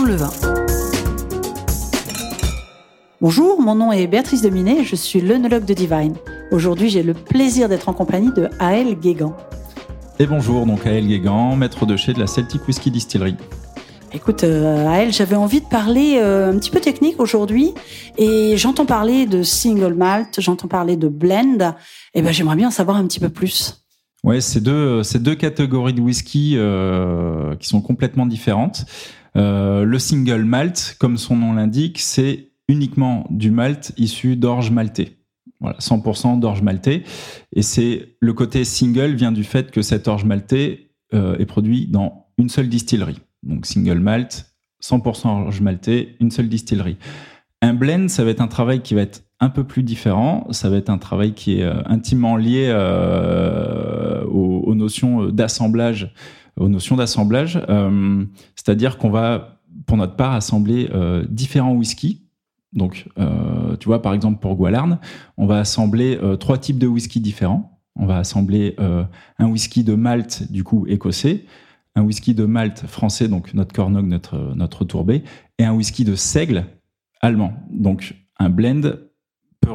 le vin. Bonjour, mon nom est Béatrice Dominé, je suis l'œnologue de Divine. Aujourd'hui, j'ai le plaisir d'être en compagnie de Aël Guégan. Et bonjour, donc Aël Guégan, maître de chez de la Celtic Whisky Distillery. Écoute, euh, Aël, j'avais envie de parler euh, un petit peu technique aujourd'hui et j'entends parler de single malt, j'entends parler de blend. Et ben, j'aimerais bien en savoir un petit peu plus. Ouais, c'est deux, c'est deux catégories de whisky euh, qui sont complètement différentes. Euh, le single malt, comme son nom l'indique, c'est uniquement du malt issu d'orge maltais. Voilà, 100% d'orge maltais. Et c'est le côté single vient du fait que cet orge maltais euh, est produit dans une seule distillerie. Donc single malt, 100% orge maltais, une seule distillerie. Un blend, ça va être un travail qui va être un peu plus différent. Ça va être un travail qui est euh, intimement lié euh, aux, notions d'assemblage, aux notions d'assemblage. Euh, C'est-à-dire qu'on va, pour notre part, assembler euh, différents whiskies. Donc, euh, tu vois, par exemple, pour Gualarn, on va assembler euh, trois types de whisky différents. On va assembler un whisky de Malte, du coup, écossais, un whisky de Malte français, donc notre Cornog, notre, notre Tourbé, et un whisky de Seigle allemand. Donc, un blend peut,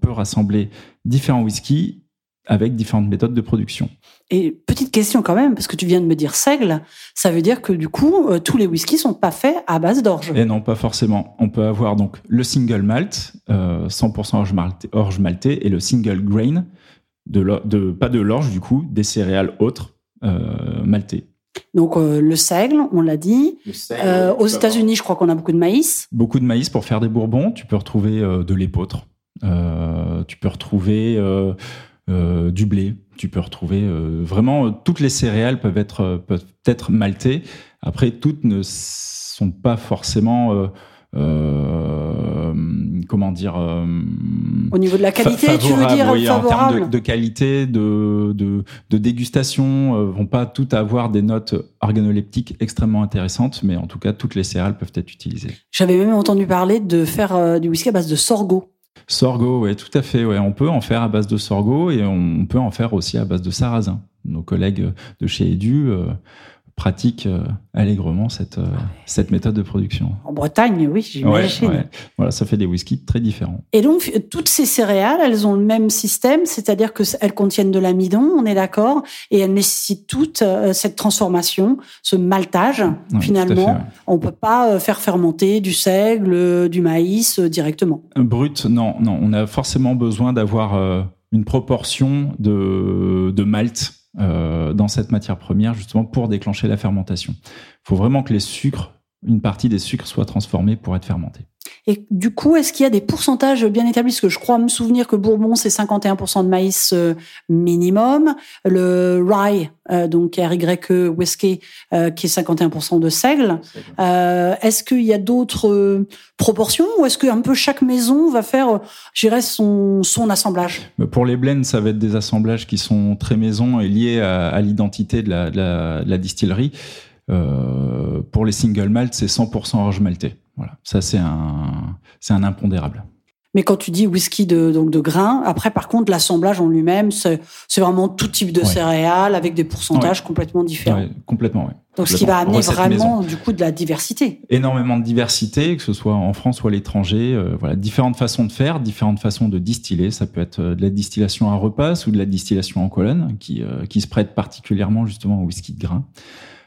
peut rassembler différents whiskies avec différentes méthodes de production. Et petite question quand même, parce que tu viens de me dire seigle, ça veut dire que du coup, euh, tous les whiskies sont pas faits à base d'orge. Et non, pas forcément. On peut avoir donc le single malt, euh, 100% orge maltais, orge maltais, et le single grain, de, de pas de l'orge du coup, des céréales autres euh, maltais. Donc euh, le seigle, on l'a dit. Seigle, euh, aux États-Unis, je crois qu'on a beaucoup de maïs. Beaucoup de maïs pour faire des bourbons. Tu peux retrouver euh, de l'épeautre. Tu peux retrouver euh, du blé. Tu peux retrouver euh, vraiment toutes les céréales peuvent être peuvent être maltées. Après, toutes ne sont pas forcément euh, comment dire au niveau de la qualité tu veux dire oui, favorable en termes de, de qualité de, de, de dégustation euh, vont pas toutes avoir des notes organoleptiques extrêmement intéressantes mais en tout cas toutes les céréales peuvent être utilisées j'avais même entendu parler de faire euh, du whisky à base de sorgho Sorgho, oui, tout à fait. Ouais. On peut en faire à base de sorgho et on peut en faire aussi à base de sarrasin. Nos collègues de chez Edu euh, pratiquent euh, allègrement cette, euh, cette méthode de production. En Bretagne, oui, j'imagine. Ouais, ouais. Voilà, ça fait des whiskies très différents. Et donc, toutes ces céréales, elles ont le même système, c'est-à-dire qu'elles contiennent de l'amidon, on est d'accord, et elles nécessitent toute euh, cette transformation, ce maltage, finalement. fait. On peut pas euh, faire fermenter du seigle, euh, du maïs euh, directement. Brut, non, non. On a forcément besoin d'avoir euh, une proportion de, de malt euh, dans cette matière première, justement pour déclencher la fermentation. Il faut vraiment que les sucres, une partie des sucres soit transformée pour être fermentée. Et du coup, est-ce qu'il y a des pourcentages bien établis? Parce que je crois me souvenir que Bourbon, c'est 51% de maïs euh, minimum. Le rye, euh, donc RYE whisky, euh, qui est 51% de seigle. Euh, est-ce qu'il y a d'autres proportions? Ou est-ce qu'un peu chaque maison va faire, je dirais, son, son assemblage? Pour les blends, ça va être des assemblages qui sont très maison et liés à, à l'identité de la, de, la, de la distillerie. Euh, pour les single malt, c'est 100% orge maltais. Voilà, ça c'est un, c'est un impondérable. Mais quand tu dis whisky de, donc de grains, après, par contre, l'assemblage en lui-même, c'est c'est vraiment tout type de Ouais. céréales avec des pourcentages complètement différents. Ouais, complètement, ouais. Donc, ce qui va amener vraiment, maison. du coup, de la diversité. énormément de diversité, que ce soit en France ou à l'étranger. Euh, voilà, différentes façons de faire, différentes façons de distiller. Ça peut être euh, de la distillation à repasse ou de la distillation en colonne, qui, euh, qui se prête particulièrement justement au whisky de grain.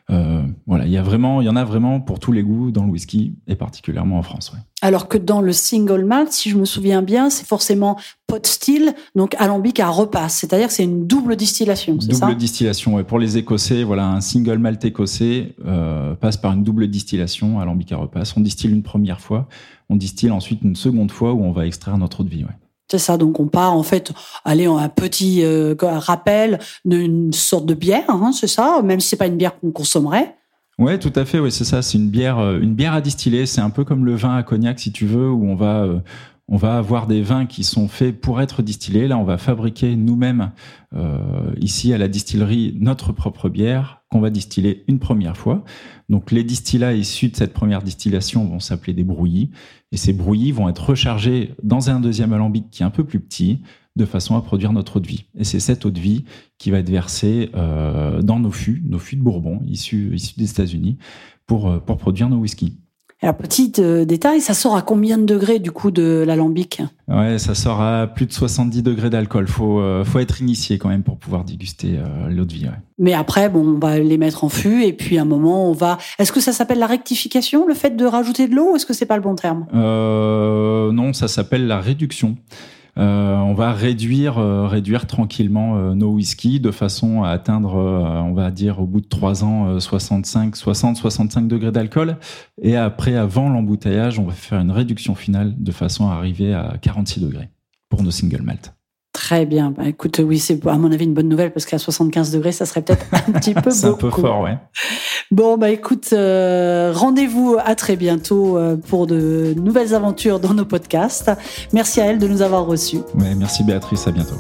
Euh, voilà, il y a vraiment, il y en a vraiment pour tous les goûts dans le whisky et particulièrement en France. Ouais. Alors que dans le single malt, si je me souviens bien, c'est forcément pot still, donc alambic à repasse. C'est-à-dire que c'est une double distillation, c'est ça? Double distillation. Ouais. Pour les Écossais, voilà, un single malt écossais euh, passe par une double distillation alambic à repasse. On distille une première fois, on distille ensuite une seconde fois où on va extraire notre eau de vie. Ouais. C'est ça, donc on part en fait, aller en un petit euh, rappel d'une sorte de bière, hein, c'est ça, même si c'est pas une bière qu'on consommerait. Ouais, tout à fait. Ouais, c'est ça. C'est une bière, euh, une bière à distiller. C'est un peu comme le vin à cognac, si tu veux, où on va, euh, on va avoir des vins qui sont faits pour être distillés. Là, on va fabriquer nous-mêmes euh, ici à la distillerie notre propre bière qu'on va distiller une première fois. Donc, les distillats issus de cette première distillation vont s'appeler des brouillis, et ces brouillis vont être rechargés dans un deuxième alambic qui est un peu plus petit, de façon à produire notre eau de vie. Et c'est cette eau de vie qui va être versée euh, dans nos fûts, nos fûts de Bourbon issus, issus des États-Unis, pour, euh, pour produire nos whiskies. Un petit euh, détail, ça sort à combien de degrés du coup de l'alambic? Ouais, ça sort à plus de 70 degrés d'alcool. Faut, euh, faut être initié quand même pour pouvoir déguster euh, l'eau de vie. Mais après, bon, on va les mettre en fût et puis à un moment, on va. Est-ce que ça s'appelle la rectification, le fait de rajouter de l'eau, ou est-ce que c'est pas le bon terme? Non, ça s'appelle la réduction. Euh, on va réduire, euh, réduire tranquillement euh, nos whisky de façon à atteindre, on va dire, au bout de trois ans, 65, 60, 65 degrés d'alcool. Et après, avant l'embouteillage, on va faire une réduction finale de façon à arriver à 46 degrés pour nos single malt. Très bien. Bah, écoute, oui, c'est à mon avis une bonne nouvelle parce qu'à 75 degrés, ça serait peut-être un petit peu beaucoup. c'est un peu fort, ouais. Bon, bah écoute, euh, rendez-vous à très bientôt euh, pour de nouvelles aventures dans nos podcasts. Merci à elle de nous avoir reçus. Ouais, merci Béatrice, à bientôt.